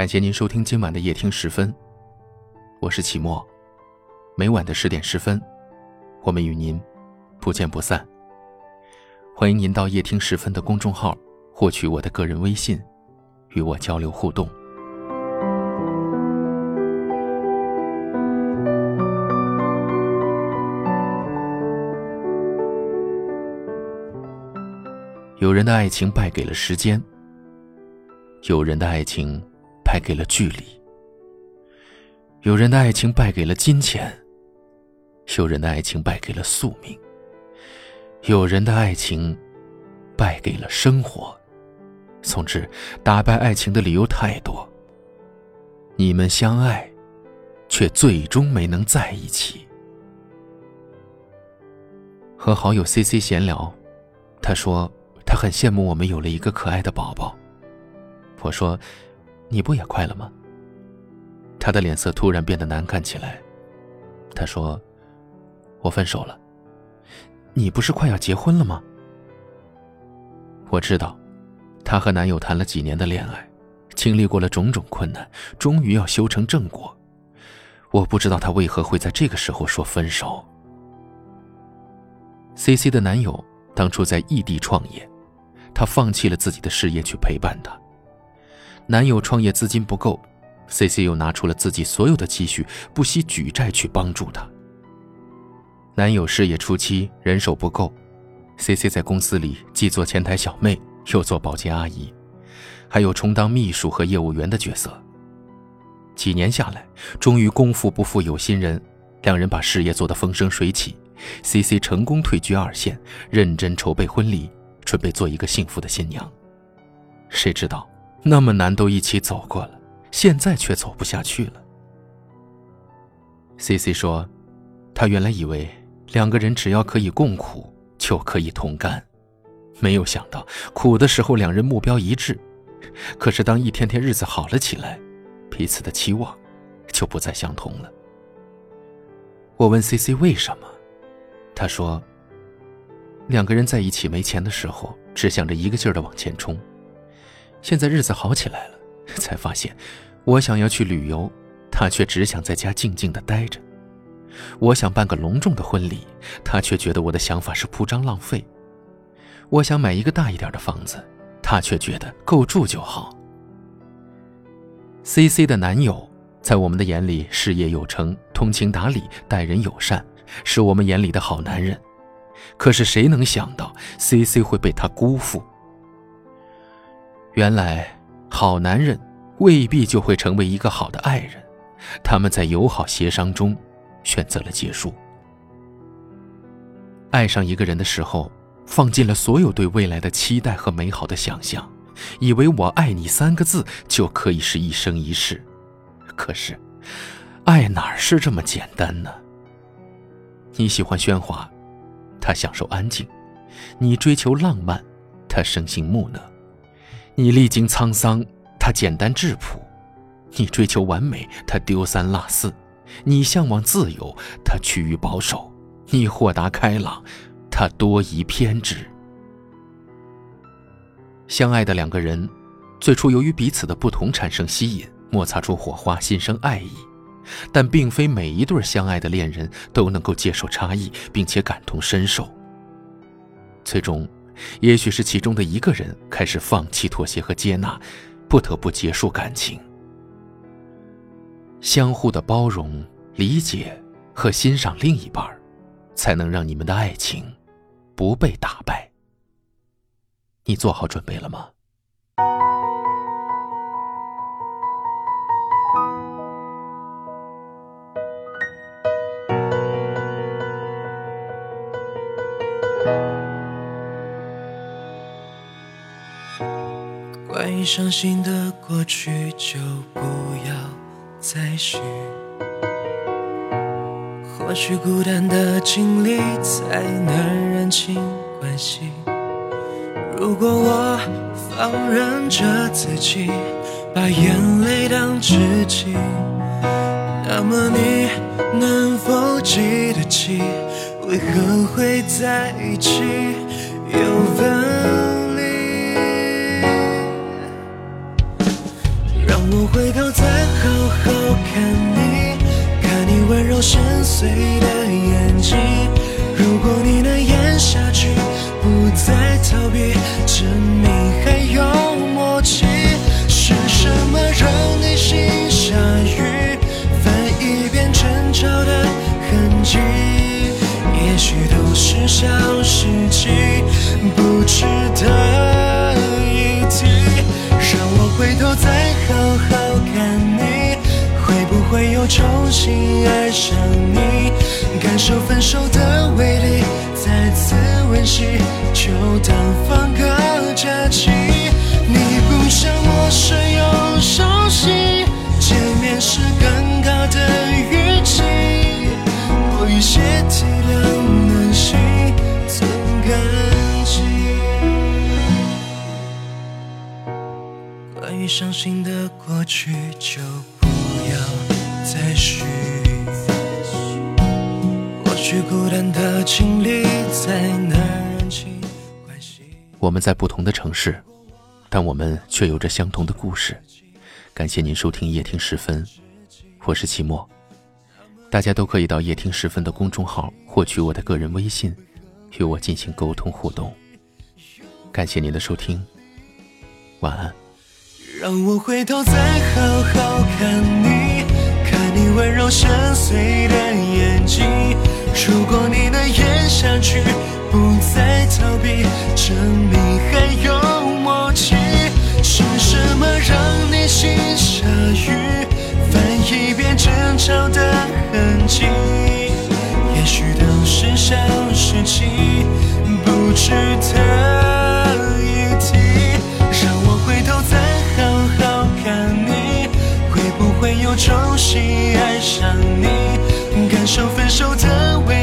感谢您收听今晚的夜听十分，我是齐墨。每晚的十点十分，我们与您不见不散。欢迎您到夜听十分的公众号获取我的个人微信，与我交流互动。有人的爱情败给了时间，有人的爱情败给了距离，有人的爱情败给了金钱，有人的爱情败给了宿命，有人的爱情败给了生活。总之，打败爱情的理由太多。你们相爱，却最终没能在一起。和好友 C C 闲聊，他说。他很羡慕我们有了一个可爱的宝宝。我说：“你不也快了吗？”他的脸色突然变得难看起来。他说：“我分手了。”你不是快要结婚了吗？我知道，她和男友谈了几年的恋爱，经历过了种种困难，终于要修成正果。我不知道她为何会在这个时候说分手。C C 的男友当初在异地创业。她放弃了自己的事业去陪伴他。男友创业资金不够，C C 又拿出了自己所有的积蓄，不惜举债去帮助他。男友事业初期人手不够，C C 在公司里既做前台小妹，又做保洁阿姨，还有充当秘书和业务员的角色。几年下来，终于功夫不负有心人，两人把事业做得风生水起。C C 成功退居二线，认真筹备婚礼。准备做一个幸福的新娘，谁知道那么难都一起走过了，现在却走不下去了。C C 说，他原来以为两个人只要可以共苦就可以同甘，没有想到苦的时候两人目标一致，可是当一天天日子好了起来，彼此的期望就不再相同了。我问 C C 为什么，他说。两个人在一起没钱的时候，只想着一个劲儿的往前冲。现在日子好起来了，才发现，我想要去旅游，他却只想在家静静的待着。我想办个隆重的婚礼，他却觉得我的想法是铺张浪费。我想买一个大一点的房子，他却觉得够住就好。C C 的男友在我们的眼里事业有成，通情达理，待人友善，是我们眼里的好男人。可是谁能想到，C C 会被他辜负？原来，好男人未必就会成为一个好的爱人。他们在友好协商中，选择了结束。爱上一个人的时候，放进了所有对未来的期待和美好的想象，以为“我爱你”三个字就可以是一生一世。可是，爱哪是这么简单呢？你喜欢喧哗。他享受安静，你追求浪漫，他生性木讷；你历经沧桑，他简单质朴；你追求完美，他丢三落四；你向往自由，他趋于保守；你豁达开朗，他多疑偏执。相爱的两个人，最初由于彼此的不同产生吸引，摩擦出火花，心生爱意。但并非每一对相爱的恋人都能够接受差异，并且感同身受。最终，也许是其中的一个人开始放弃妥协和接纳，不得不结束感情。相互的包容、理解和欣赏另一半，才能让你们的爱情不被打败。你做好准备了吗？于伤心的过去，就不要再续。或许孤单的经历才能认清关系。如果我放任着自己，把眼泪当知己，那么你能否记得起，为何会在一起？又分。回头再好好看你，看你温柔深邃的眼睛。如果你能咽下去，不再逃避，证明还有默契。是什么让你心下雨，翻一遍争吵的痕迹？也许都是小事情，不值得重新爱上你？感受分手的威力，再次温习，就当放个假期。你不像陌生又熟悉，见面时尴尬的语气，多一些体谅暖心，存感激。关于伤心的过去，就不要再续。或许孤单的经历，才能认清关系。我们在不同的城市，但我们却有着相同的故事。感谢您收听夜听十分，我是齐墨。大家都可以到夜听十分的公众号获取我的个人微信，与我进行沟通互动。感谢您的收听，晚安。让我回头再好好看你，看你温柔深邃的眼睛。去，不再逃避，证明还有默契。是什么让你心下雨，翻一遍争吵的痕迹？也许都是小事情，不值得一提。让我回头再好好看你，会不会又重新爱上你？感受分手的威